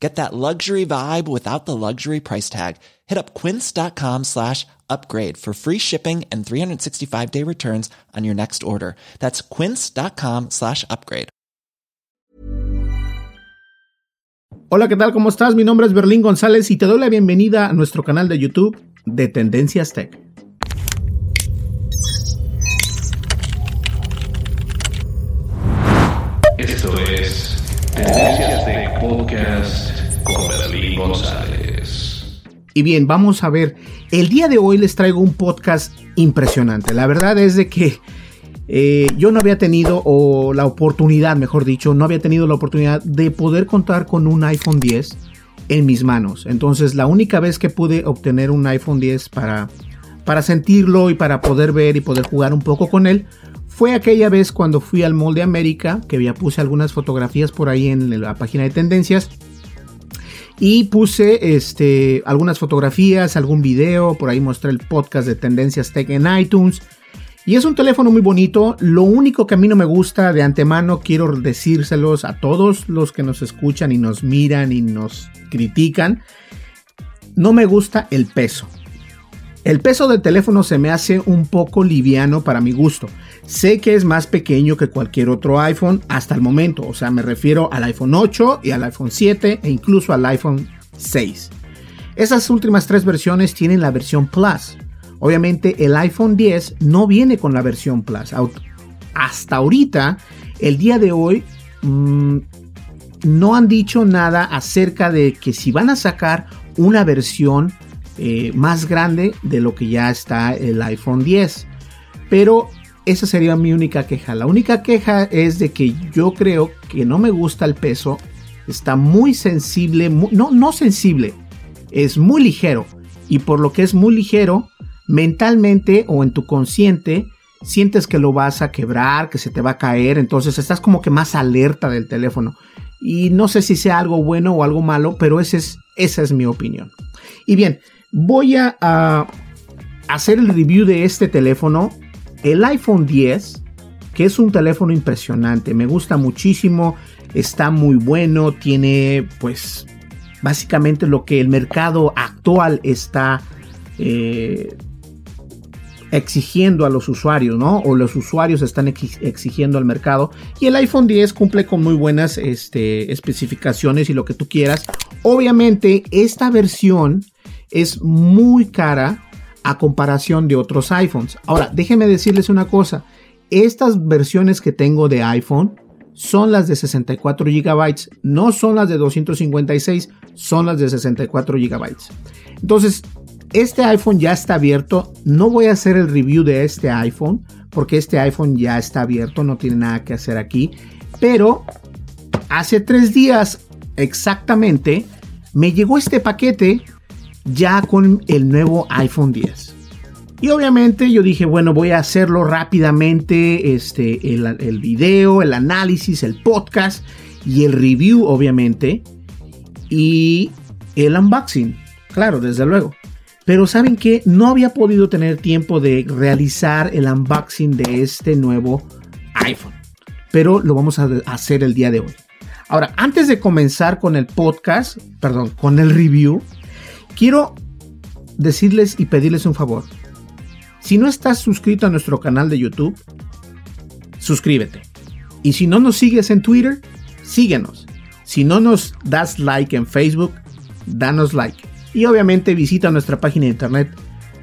Get that luxury vibe without the luxury price tag. Hit up quince.com slash upgrade for free shipping and 365 day returns on your next order. That's quince.com slash upgrade. Hola, ¿qué tal? ¿Cómo estás? Mi nombre es Berlín González y te doy la bienvenida a nuestro canal de YouTube de Tendencias Tech. Esto es Tendencias Tech Podcast con Berlín Y bien, vamos a ver. El día de hoy les traigo un podcast impresionante. La verdad es de que eh, yo no había tenido, o la oportunidad, mejor dicho, no había tenido la oportunidad de poder contar con un iPhone 10 en mis manos. Entonces, la única vez que pude obtener un iPhone 10 para, para sentirlo y para poder ver y poder jugar un poco con él fue aquella vez cuando fui al Mall de América, que ya puse algunas fotografías por ahí en la página de tendencias. Y puse este, algunas fotografías, algún video, por ahí mostré el podcast de Tendencias Tech en iTunes. Y es un teléfono muy bonito. Lo único que a mí no me gusta de antemano, quiero decírselos a todos los que nos escuchan y nos miran y nos critican. No me gusta el peso. El peso del teléfono se me hace un poco liviano para mi gusto. Sé que es más pequeño que cualquier otro iPhone hasta el momento, o sea, me refiero al iPhone 8 y al iPhone 7 e incluso al iPhone 6. Esas últimas tres versiones tienen la versión Plus. Obviamente el iPhone 10 no viene con la versión Plus. Hasta ahorita, el día de hoy, mmm, no han dicho nada acerca de que si van a sacar una versión eh, más grande de lo que ya está el iPhone 10. Pero esa sería mi única queja. La única queja es de que yo creo que no me gusta el peso. Está muy sensible, no, no sensible, es muy ligero. Y por lo que es muy ligero, mentalmente o en tu consciente, sientes que lo vas a quebrar, que se te va a caer. Entonces estás como que más alerta del teléfono. Y no sé si sea algo bueno o algo malo, pero es, esa es mi opinión. Y bien, voy a hacer el review de este teléfono el iPhone 10, que es un teléfono impresionante, me gusta muchísimo, está muy bueno, tiene pues básicamente lo que el mercado actual está eh, exigiendo a los usuarios, ¿no? O los usuarios están exigiendo al mercado. Y el iPhone 10 cumple con muy buenas este, especificaciones y lo que tú quieras. Obviamente esta versión es muy cara a comparación de otros iPhones. Ahora, déjenme decirles una cosa. Estas versiones que tengo de iPhone son las de 64 GB, no son las de 256, son las de 64 GB. Entonces, este iPhone ya está abierto. No voy a hacer el review de este iPhone porque este iPhone ya está abierto, no tiene nada que hacer aquí. Pero hace tres días exactamente me llegó este paquete ya con el nuevo iPhone 10. Y obviamente yo dije, bueno, voy a hacerlo rápidamente, este, el, el video, el análisis, el podcast y el review, obviamente. Y el unboxing, claro, desde luego. Pero saben que no había podido tener tiempo de realizar el unboxing de este nuevo iPhone. Pero lo vamos a hacer el día de hoy. Ahora, antes de comenzar con el podcast, perdón, con el review, quiero decirles y pedirles un favor. Si no estás suscrito a nuestro canal de YouTube, suscríbete. Y si no nos sigues en Twitter, síguenos. Si no nos das like en Facebook, danos like. Y obviamente visita nuestra página de internet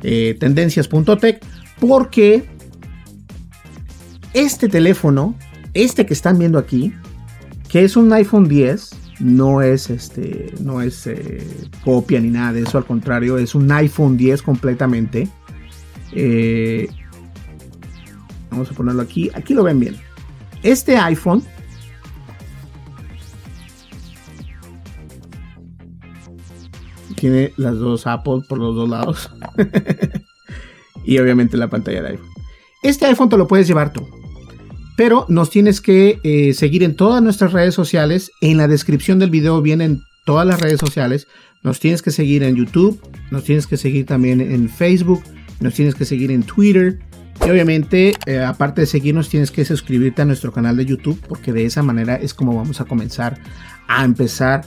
eh, tendencias.tech porque este teléfono, este que están viendo aquí, que es un iPhone 10, no es este, no es eh, copia ni nada de eso, al contrario, es un iPhone 10 completamente. Eh, vamos a ponerlo aquí, aquí lo ven bien. Este iPhone tiene las dos Apple por los dos lados. y obviamente la pantalla de iPhone. Este iPhone te lo puedes llevar tú. Pero nos tienes que eh, seguir en todas nuestras redes sociales. En la descripción del video vienen todas las redes sociales. Nos tienes que seguir en YouTube. Nos tienes que seguir también en Facebook. Nos tienes que seguir en Twitter. Y obviamente, eh, aparte de seguirnos, tienes que suscribirte a nuestro canal de YouTube. Porque de esa manera es como vamos a comenzar a empezar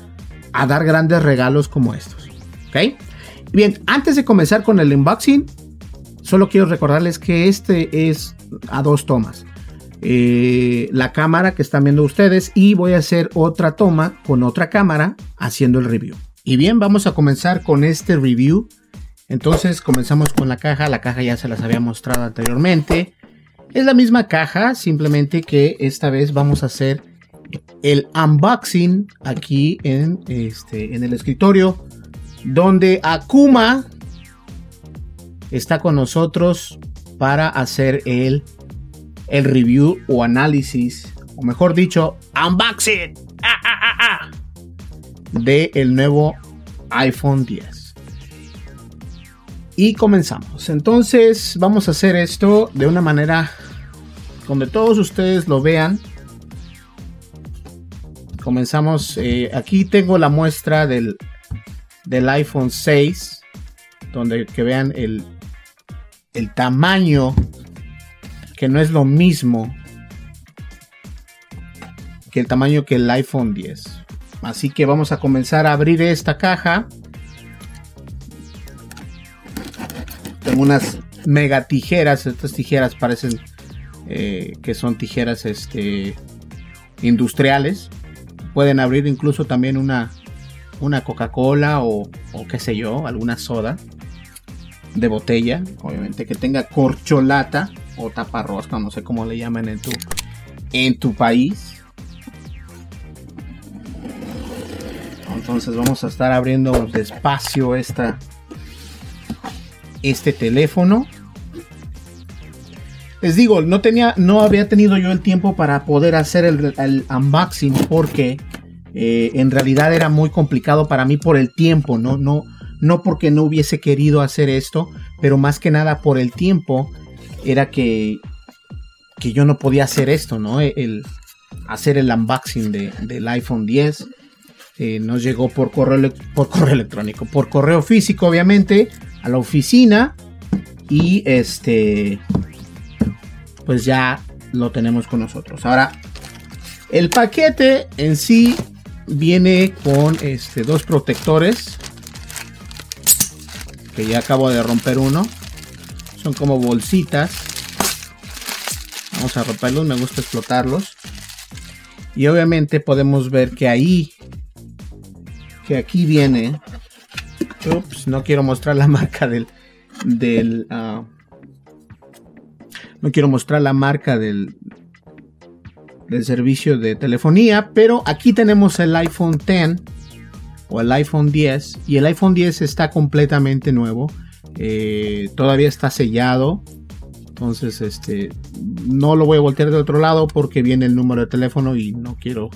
a dar grandes regalos como estos. ¿Ok? Bien, antes de comenzar con el unboxing, solo quiero recordarles que este es a dos tomas. Eh, la cámara que están viendo ustedes y voy a hacer otra toma con otra cámara haciendo el review. Y bien, vamos a comenzar con este review. Entonces comenzamos con la caja, la caja ya se las había mostrado anteriormente. Es la misma caja, simplemente que esta vez vamos a hacer el unboxing aquí en, este, en el escritorio, donde Akuma está con nosotros para hacer el el review o análisis, o mejor dicho, unboxing ah, ah, ah, de el nuevo iPhone 10. Y comenzamos. Entonces vamos a hacer esto de una manera donde todos ustedes lo vean. Comenzamos. Eh, aquí tengo la muestra del, del iPhone 6. Donde que vean el, el tamaño que no es lo mismo que el tamaño que el iPhone 10. Así que vamos a comenzar a abrir esta caja. Tengo unas mega tijeras. Estas tijeras parecen eh, que son tijeras este, industriales. Pueden abrir incluso también una, una Coca-Cola o, o qué sé yo, alguna soda de botella. Obviamente que tenga corcholata o taparrosca, no sé cómo le llaman en tu, en tu país. Entonces vamos a estar abriendo despacio esta, este teléfono. Les digo, no tenía, no había tenido yo el tiempo para poder hacer el, unboxing porque eh, en realidad era muy complicado para mí por el tiempo, no, no, no porque no hubiese querido hacer esto, pero más que nada por el tiempo era que, que yo no podía hacer esto, ¿no? El, hacer el unboxing de, del iPhone 10. Eh, nos llegó por correo, por correo electrónico, por correo físico, obviamente, a la oficina. Y este, pues ya lo tenemos con nosotros. Ahora, el paquete en sí viene con este, dos protectores. Que ya acabo de romper uno. Son como bolsitas. Vamos a romperlos, me gusta explotarlos. Y obviamente podemos ver que ahí, que aquí viene. Ups, no quiero mostrar la marca del, del, uh, no quiero mostrar la marca del, del servicio de telefonía, pero aquí tenemos el iPhone 10 o el iPhone 10 y el iPhone 10 está completamente nuevo. Eh, todavía está sellado. Entonces, este, no lo voy a voltear de otro lado porque viene el número de teléfono y no quiero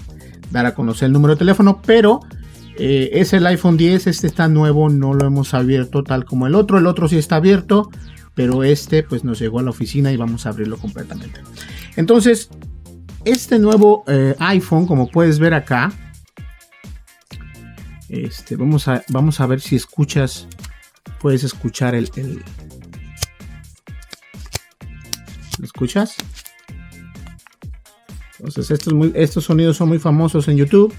dar a conocer el número de teléfono, pero eh, es el iPhone 10, este está nuevo, no lo hemos abierto tal como el otro, el otro sí está abierto, pero este pues nos llegó a la oficina y vamos a abrirlo completamente. Entonces, este nuevo eh, iPhone, como puedes ver acá, este, vamos, a, vamos a ver si escuchas puedes escuchar el, ¿Lo escuchas? Entonces estos, estos sonidos son muy famosos en YouTube.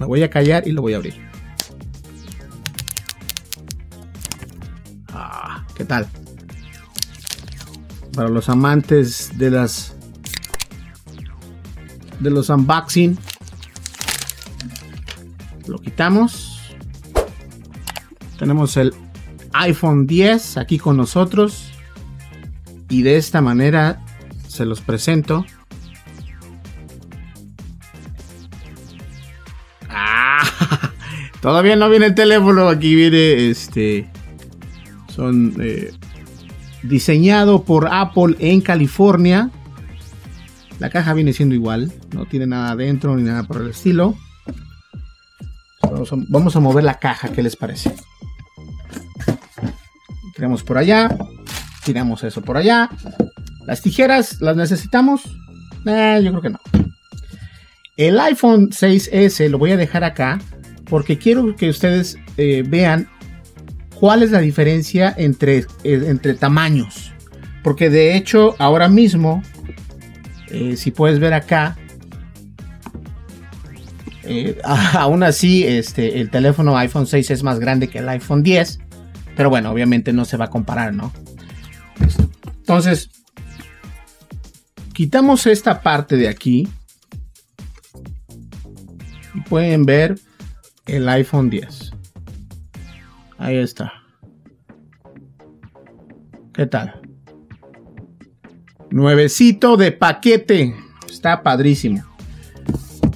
Me voy a callar y lo voy a abrir. Ah, ¿qué tal? Para los amantes de las de los unboxing. Lo quitamos. Tenemos el iPhone 10 aquí con nosotros. Y de esta manera se los presento. Ah, todavía no viene el teléfono. Aquí viene este. Son eh, diseñado por Apple en California. La caja viene siendo igual, no tiene nada adentro ni nada por el estilo. Vamos a, vamos a mover la caja, ¿qué les parece? Tiramos por allá, tiramos eso por allá. Las tijeras, ¿las necesitamos? Eh, yo creo que no. El iPhone 6S lo voy a dejar acá porque quiero que ustedes eh, vean cuál es la diferencia entre, eh, entre tamaños. Porque de hecho, ahora mismo, eh, si puedes ver acá, aún así, este, el teléfono iPhone 6 es más grande que el iPhone 10. Pero bueno, obviamente no se va a comparar, ¿no? Entonces, quitamos esta parte de aquí. Y pueden ver el iPhone 10. Ahí está. ¿Qué tal? Nuevecito de paquete. Está padrísimo.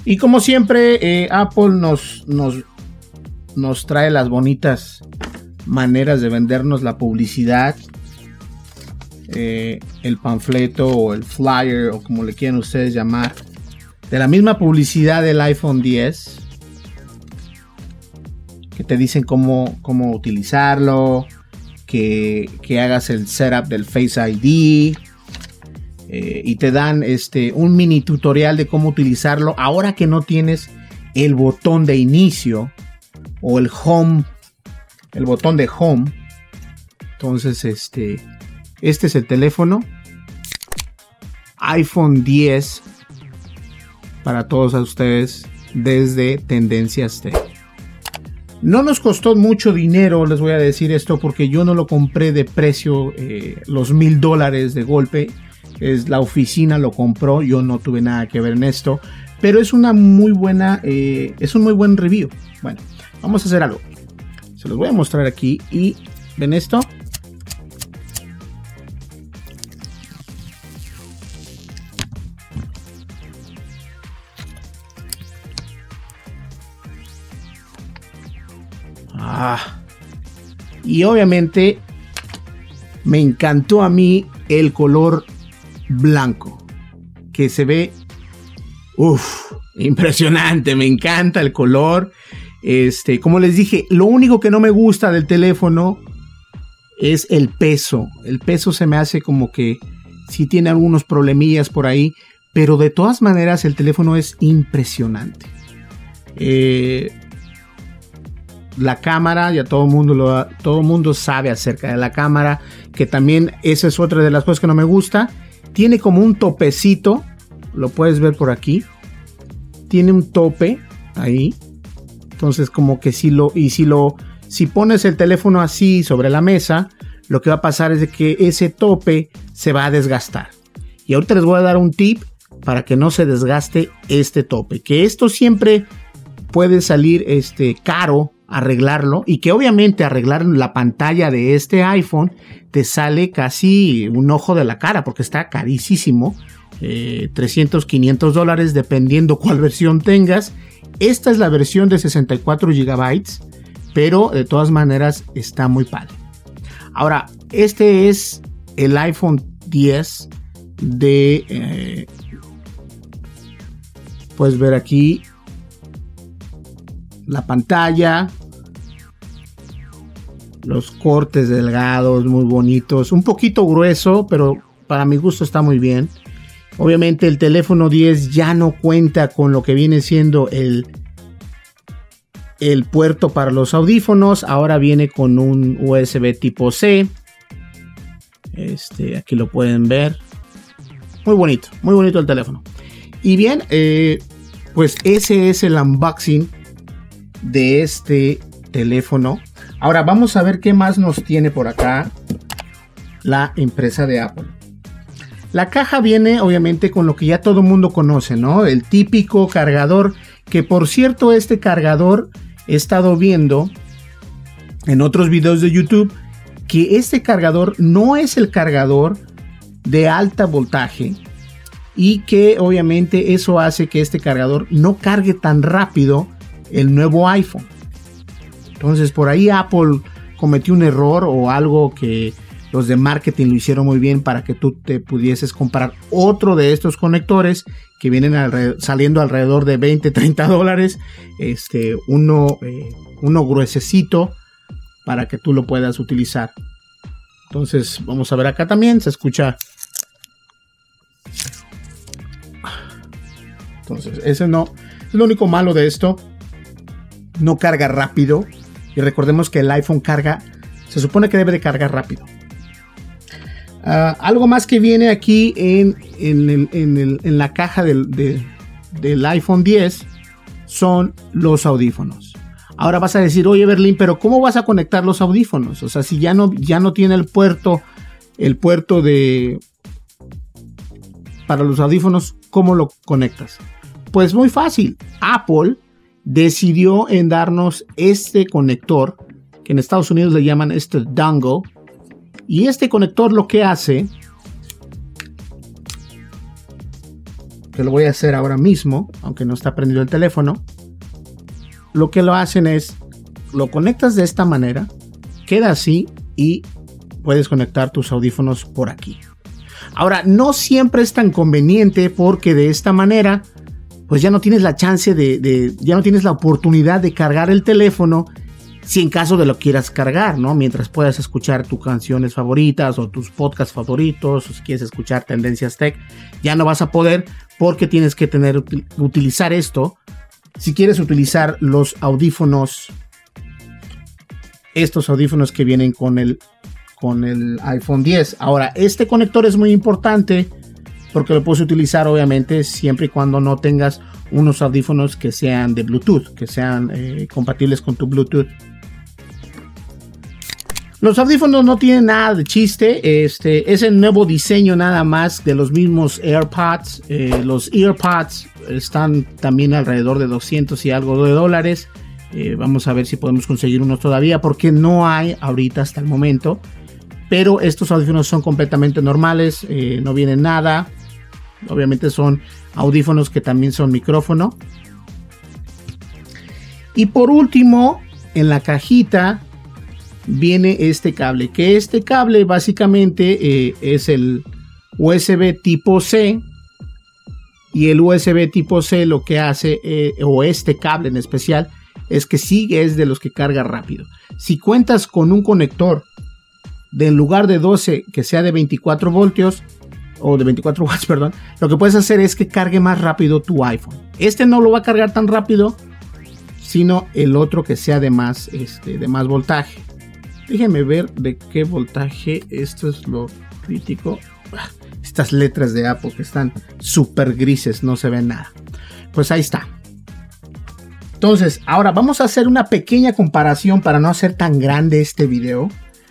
Y como siempre, eh, Apple nos, nos, nos trae las bonitas maneras de vendernos la publicidad. Eh, el panfleto o el flyer o como le quieran ustedes llamar. De la misma publicidad del iPhone 10 que te dicen cómo, cómo utilizarlo, que, que, hagas el setup del Face ID eh, y te dan este, un mini tutorial de cómo utilizarlo ahora que no tienes el botón de inicio o el home, el botón de home. Entonces, este, este es el teléfono iPhone 10 para todos ustedes desde Tendencias Tech. No nos costó mucho dinero, les voy a decir esto, porque yo no lo compré de precio eh, los mil dólares de golpe. Es la oficina lo compró, yo no tuve nada que ver en esto, pero es una muy buena, eh, es un muy buen review. Bueno, vamos a hacer algo. Se los voy a mostrar aquí y ven esto. Ah. Y obviamente me encantó a mí el color blanco. Que se ve. Uf, impresionante. Me encanta el color. Este, como les dije, lo único que no me gusta del teléfono es el peso. El peso se me hace como que sí tiene algunos problemillas por ahí. Pero de todas maneras el teléfono es impresionante. Eh, la cámara, ya todo mundo lo, todo mundo sabe acerca de la cámara, que también esa es otra de las cosas que no me gusta. Tiene como un topecito, lo puedes ver por aquí. Tiene un tope ahí. Entonces como que si lo y si lo si pones el teléfono así sobre la mesa, lo que va a pasar es que ese tope se va a desgastar. Y ahorita les voy a dar un tip para que no se desgaste este tope, que esto siempre puede salir este caro arreglarlo y que obviamente arreglar la pantalla de este iPhone te sale casi un ojo de la cara porque está carísimo. 300, 500 dólares dependiendo cuál versión tengas. Esta es la versión de 64 GB, pero de todas maneras está muy padre. Ahora, este es el iPhone 10 de... Eh, puedes ver aquí la pantalla, los cortes delgados, muy bonitos, un poquito grueso, pero para mi gusto está muy bien. Obviamente el teléfono 10 ya no cuenta con lo que viene siendo el, el puerto para los audífonos, ahora viene con un USB tipo C. Este, aquí lo pueden ver. Muy bonito, muy bonito el teléfono. Y bien, eh, pues ese es el unboxing de este teléfono. Ahora vamos a ver qué más nos tiene por acá la empresa de Apple. La caja viene obviamente con lo que ya todo mundo conoce, ¿no? El típico cargador, que por cierto este cargador he estado viendo en otros videos de YouTube que este cargador no es el cargador de alta voltaje y que obviamente eso hace que este cargador no cargue tan rápido el nuevo iPhone. Entonces por ahí Apple cometió un error o algo que los de marketing lo hicieron muy bien para que tú te pudieses comprar otro de estos conectores que vienen saliendo alrededor de 20, 30 dólares. Este, uno, eh, uno gruesecito para que tú lo puedas utilizar. Entonces, vamos a ver acá también, se escucha. Entonces, ese no es lo único malo de esto. No carga rápido. Y recordemos que el iPhone carga, se supone que debe de cargar rápido. Ah, algo más que viene aquí en, en, la caja del, del iPhone 10 son los audífonos. Ahora vas a decir, oye Berlín, pero ¿cómo vas a conectar los audífonos? O sea, si ya no, ya no tiene el puerto, el puerto de... para los audífonos, ¿cómo lo conectas? Pues muy fácil. Apple decidió en darnos este conector, que en Estados Unidos le llaman este dongle. Y este conector lo que hace, que lo voy a hacer ahora mismo, aunque no está prendido el teléfono, lo que lo hacen es, lo conectas de esta manera, queda así y puedes conectar tus audífonos por aquí. Ahora, no siempre es tan conveniente porque de esta manera pues ya no tienes la chance de, ya no tienes la oportunidad de cargar el teléfono si en caso de lo quieras cargar, ¿no? Mientras puedas escuchar tus canciones favoritas o tus podcasts favoritos, o si quieres escuchar tendencias tech, ya no vas a poder porque tienes que tener, utilizar esto. Si quieres utilizar los audífonos, estos audífonos que vienen con el, con el iPhone 10. Ahora, este conector es muy importante porque lo puedes utilizar obviamente siempre y cuando no tengas unos audífonos que sean de Bluetooth, que sean eh, compatibles con tu Bluetooth. Los audífonos no tienen nada de chiste, este es el nuevo diseño nada más de los mismos AirPods. Eh, los AirPods están también alrededor de 200 y algo de dólares. Eh, vamos a ver si podemos conseguir unos todavía porque no hay ahorita hasta el momento. Pero estos audífonos son completamente normales, no vienen nada. Obviamente son audífonos que también son micrófono. Y por último, en la cajita viene este cable, que este cable básicamente eh, es el USB tipo C. Y el USB tipo C lo que hace, eh, o este cable en especial, es que sigue es de los que carga rápido. Si cuentas con un conector de en lugar de 12 que sea de 24 voltios, o de 24 watts, perdón, lo que puedes hacer es que cargue más rápido tu iPhone. Este no lo va a cargar tan rápido, sino el otro que sea de más, este, de más voltaje. Déjenme ver de qué voltaje. Esto es lo crítico. Ah, estas letras de Apple que están súper grises, no se ve nada. Pues ahí está. Entonces, ahora vamos a hacer una pequeña comparación para no hacer tan grande este video.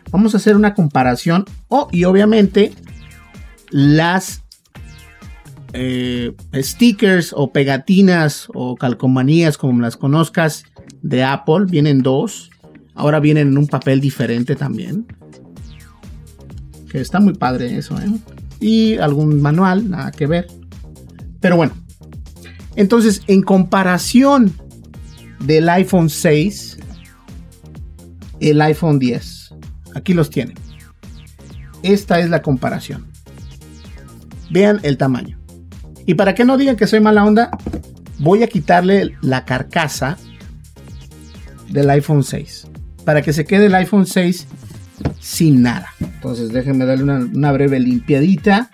Vamos a hacer una comparación. Oh, y obviamente las eh, stickers o pegatinas o calcomanías como las conozcas de Apple. Vienen dos. Ahora vienen en un papel diferente también. Que está muy padre eso, ¿eh? Y algún manual, nada que ver. Pero bueno. Entonces, en comparación del iPhone 6, el iPhone 10. Aquí los tienen. Esta es la comparación. Vean el tamaño. Y para que no digan que soy mala onda, voy a quitarle la carcasa del iPhone 6. Para que se quede el iPhone 6 sin nada. Entonces déjenme darle una, breve limpiadita.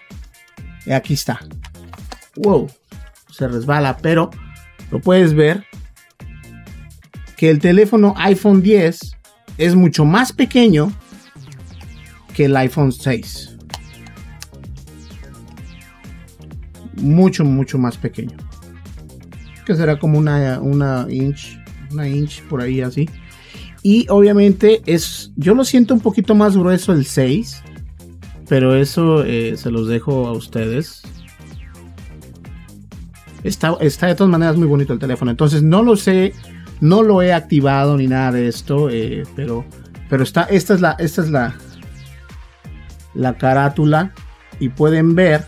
Y aquí está. Wow. Se resbala, pero lo puedes ver que el teléfono iPhone 10 es mucho más pequeño que el iPhone 6. mucho, mucho más pequeño. Que será como una, una inch, una inch por ahí así. Y obviamente es, yo lo siento un poquito más grueso el 6. pero eso eh, se los dejo a ustedes. Está, está de todas maneras muy bonito el teléfono. Entonces no lo sé, no lo he activado ni nada de esto, eh, pero, pero está, esta es la, esta es la, la carátula y pueden ver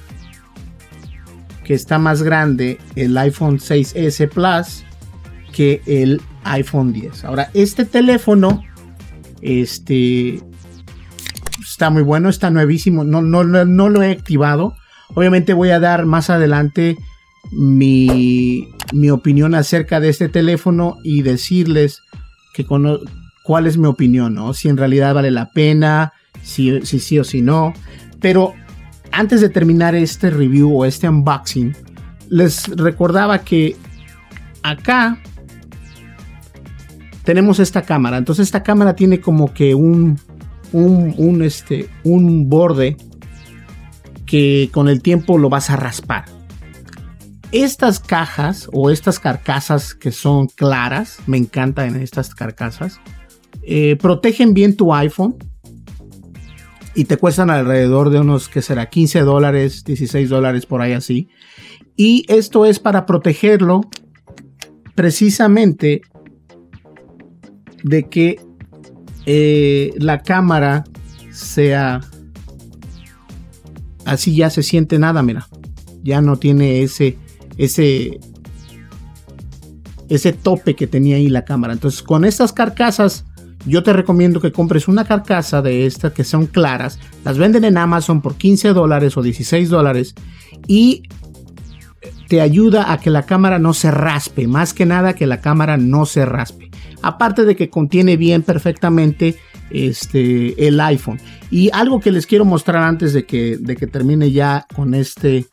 que está más grande el iPhone 6S Plus que el iPhone 10. Ahora, este teléfono, este, está muy bueno, está nuevísimo, no, no, no lo he activado. Obviamente voy a dar más adelante mi, mi opinión acerca de este teléfono y decirles cuál es mi opinión, ¿no? Si en realidad vale la pena, si, si sí o si no. Pero antes de terminar este review o este unboxing, les recordaba que acá tenemos esta cámara. Entonces esta cámara tiene como que un, un, este, un borde que con el tiempo lo vas a raspar. Estas cajas o estas carcasas que son claras, me encantan estas carcasas, eh, protegen bien tu iPhone y te cuestan alrededor de unos, que será? 15 dólares, 16 dólares por ahí así. Y esto es para protegerlo precisamente de que eh, la cámara sea así ya se siente nada, mira. Ya no tiene ese ese ese tope que tenía ahí la cámara. Entonces, con estas carcasas yo te recomiendo que compres una carcasa de estas que son claras. Las venden en Amazon por 15 dólares o 16 dólares y te ayuda a que la cámara no se raspe. Más que nada que la cámara no se raspe. Aparte de que contiene bien perfectamente este, el iPhone. Y algo que les quiero mostrar antes de que, de que termine ya con este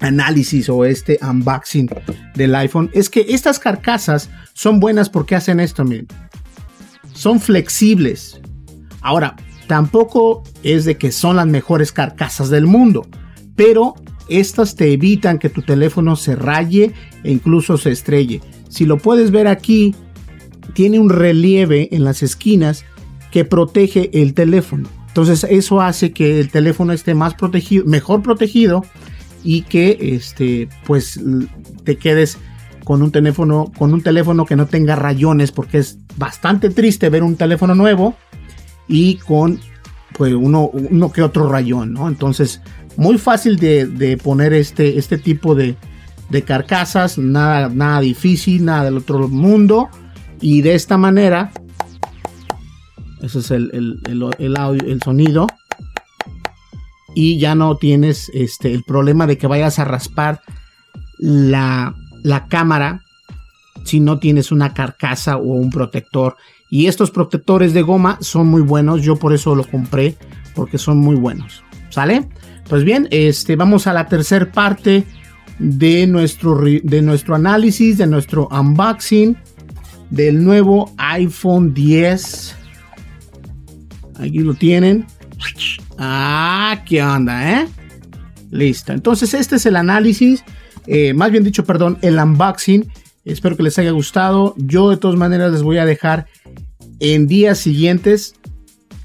análisis o este unboxing del iPhone es que estas carcasas son buenas porque hacen esto, miren. Son flexibles. Ahora, tampoco es de que son las mejores carcasas del mundo, pero estas te evitan que tu teléfono se raye e incluso se estrelle. Si lo puedes ver aquí, tiene un relieve en las esquinas que protege el teléfono. Entonces eso hace que el teléfono esté más protegido, mejor protegido y que este pues te quedes con un teléfono con un teléfono que no tenga rayones porque es bastante triste ver un teléfono nuevo y con pues uno, uno que otro rayón, ¿no? Entonces muy fácil de, poner este, este tipo de, de carcasas, nada, nada difícil, nada del otro mundo y de esta manera ese es el, el, el sonido. Y ya no tienes este, el problema de que vayas a raspar la, la cámara si no tienes una carcasa o un protector. Y estos protectores de goma son muy buenos. Yo por eso lo compré. Porque son muy buenos. ¿Sale? Pues bien, este, vamos a la tercera parte de nuestro, de nuestro análisis, de nuestro unboxing del nuevo iPhone 10 Aquí lo tienen. Ah, qué onda, ¿eh? Listo. Entonces, este es el análisis. Eh, más bien dicho, perdón, el unboxing. Espero que les haya gustado. Yo de todas maneras les voy a dejar en días siguientes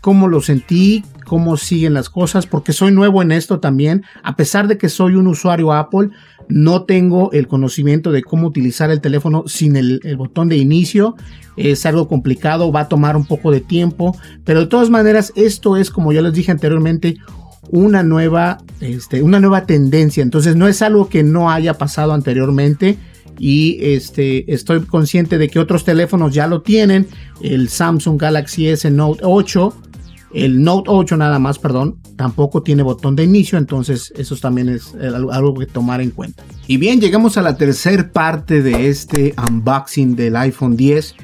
cómo lo sentí, cómo siguen las cosas, porque soy nuevo en esto también. A pesar de que soy un usuario Apple, no tengo el conocimiento de cómo utilizar el teléfono sin el, botón de inicio. Es algo complicado, va a tomar un poco de tiempo, pero de todas maneras esto es, como ya les dije anteriormente, una nueva, este, una nueva tendencia. Entonces no es algo que no haya pasado anteriormente y este, estoy consciente de que otros teléfonos ya lo tienen. El Samsung Galaxy S Note 8 el Note 8 nada más, perdón, tampoco tiene botón de inicio, entonces eso también es algo que tomar en cuenta. Y bien, llegamos a la tercera parte de este unboxing del iPhone 10.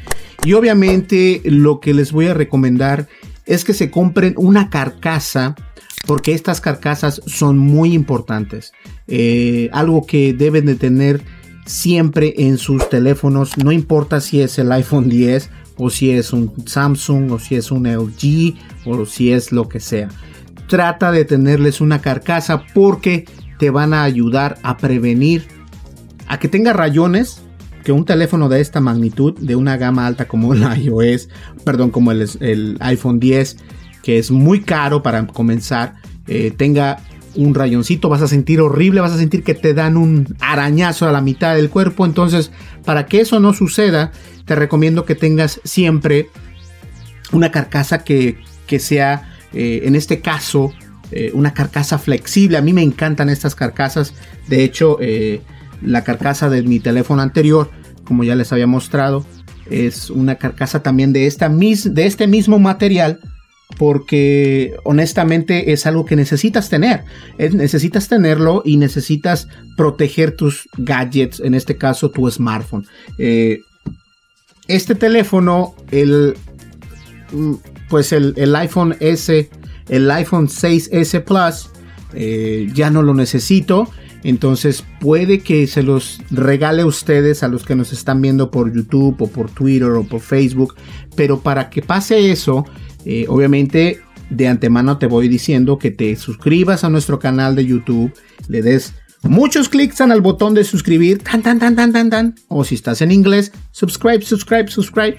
Y obviamente lo que les voy a recomendar es que se compren una carcasa porque estas carcasas son muy importantes. Eh, algo que deben de tener siempre en sus teléfonos, no importa si es el iPhone 10 o si es un Samsung o si es un LG o si es lo que sea. Trata de tenerles una carcasa porque te van a ayudar a prevenir a que tenga rayones que un teléfono de esta magnitud, de una gama alta como el iOS, perdón, como el, el iPhone 10, que es muy caro para comenzar, eh, tenga un rayoncito, vas a sentir horrible, vas a sentir que te dan un arañazo a la mitad del cuerpo. Entonces, para que eso no suceda, te recomiendo que tengas siempre una carcasa que, sea, eh, en este caso, eh, una carcasa flexible. A mí me encantan estas carcasas. De hecho, eh, la carcasa de mi teléfono anterior, como ya les había mostrado, es una carcasa también de, esta de este mismo material porque honestamente es algo que necesitas tener. necesitas tenerlo y necesitas proteger tus gadgets, en este caso tu smartphone. Este teléfono, el, pues el, iPhone S, el iPhone 6S Plus, eh, ya no lo necesito. Entonces puede que se los regale a ustedes, a los que nos están viendo por YouTube o por Twitter o por Facebook. Pero para que pase eso, eh, obviamente, de antemano te voy diciendo que te suscribas a nuestro canal de YouTube, le des muchos clics al botón de suscribir, tan, tan, tan, tan, tan, tan, o si estás en inglés, subscribe, subscribe, subscribe,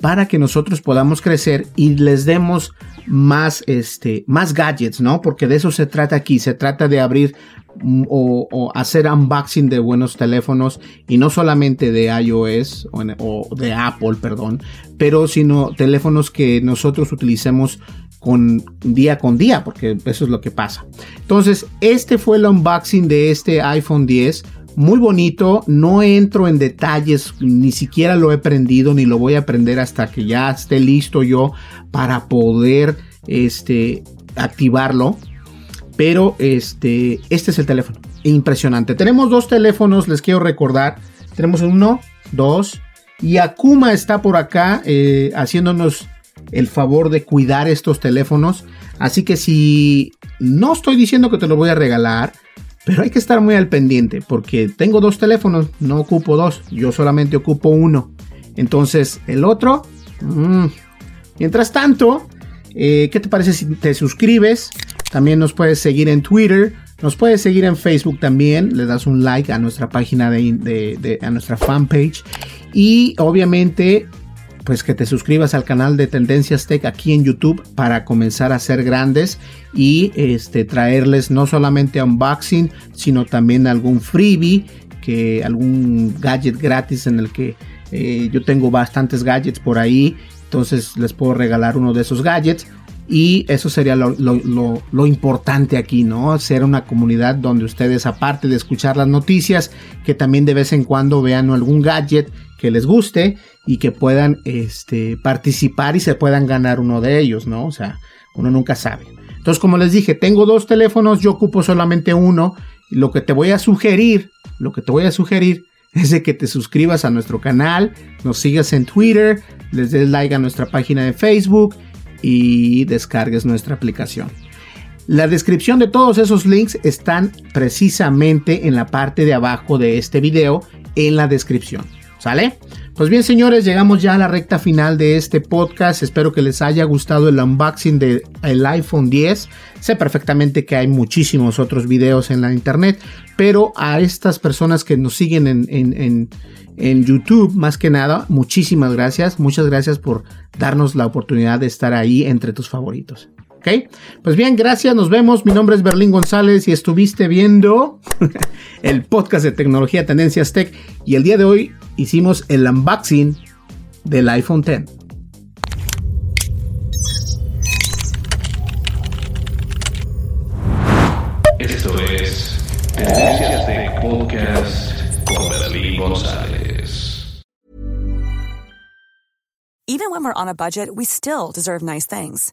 para que nosotros podamos crecer y les demos más, este, más gadgets, ¿no? Porque de eso se trata aquí, se trata de abrir mm, o, hacer unboxing de buenos teléfonos y no solamente de iOS o, de Apple, perdón, pero sino teléfonos que nosotros utilicemos con día con día, porque eso es lo que pasa. Entonces, este fue el unboxing de este iPhone 10 muy bonito. No entro en detalles, ni siquiera lo he prendido, ni lo voy a aprender hasta que ya esté listo yo para poder este, activarlo. Pero este, este es el teléfono. Impresionante. Tenemos dos teléfonos, les quiero recordar. Tenemos uno, dos. Y Akuma está por acá eh, haciéndonos el favor de cuidar estos teléfonos. Así que si no estoy diciendo que te lo voy a regalar, pero hay que estar muy al pendiente porque tengo dos teléfonos, no ocupo dos, yo solamente ocupo uno. Entonces, el otro... Mm. Mientras tanto, eh, ¿qué te parece si te suscribes? También nos puedes seguir en Twitter, nos puedes seguir en Facebook también, le das un like a nuestra página de, a nuestra fanpage y obviamente pues que te suscribas al canal de Tendencias Tech aquí en YouTube para comenzar a ser grandes y este, traerles no solamente unboxing, sino también algún freebie, que algún gadget gratis en el que eh, yo tengo bastantes gadgets por ahí, entonces les puedo regalar uno de esos gadgets. Y eso sería lo, lo, importante aquí, ¿no? Ser una comunidad donde ustedes, aparte de escuchar las noticias, que también de vez en cuando vean algún gadget que les guste y que puedan este, participar y se puedan ganar uno de ellos, ¿no? O sea, uno nunca sabe. Entonces, como les dije, tengo dos teléfonos, yo ocupo solamente uno. lo que te voy a sugerir, lo que te voy a sugerir es de que te suscribas a nuestro canal, nos sigas en Twitter, les des like a nuestra página de Facebook y descargues nuestra aplicación. La descripción de todos esos links están precisamente en la parte de abajo de este video, en la descripción. ¿Sale? Pues bien, señores, llegamos ya a la recta final de este podcast. Espero que les haya gustado el unboxing del iPhone 10. Sé perfectamente que hay muchísimos otros videos en la internet, pero a estas personas que nos siguen en, en YouTube, más que nada, muchísimas gracias. Muchas gracias por darnos la oportunidad de estar ahí entre tus favoritos. ¿Ok? Pues bien, gracias, nos vemos. Mi nombre es Berlín González y estuviste viendo el podcast de tecnología Tendencias Tech. Y el día de hoy hicimos el unboxing del iPhone X. Esto es Tendencias de Podcast con Berlín González. Even when we're on a budget, we still deserve nice things.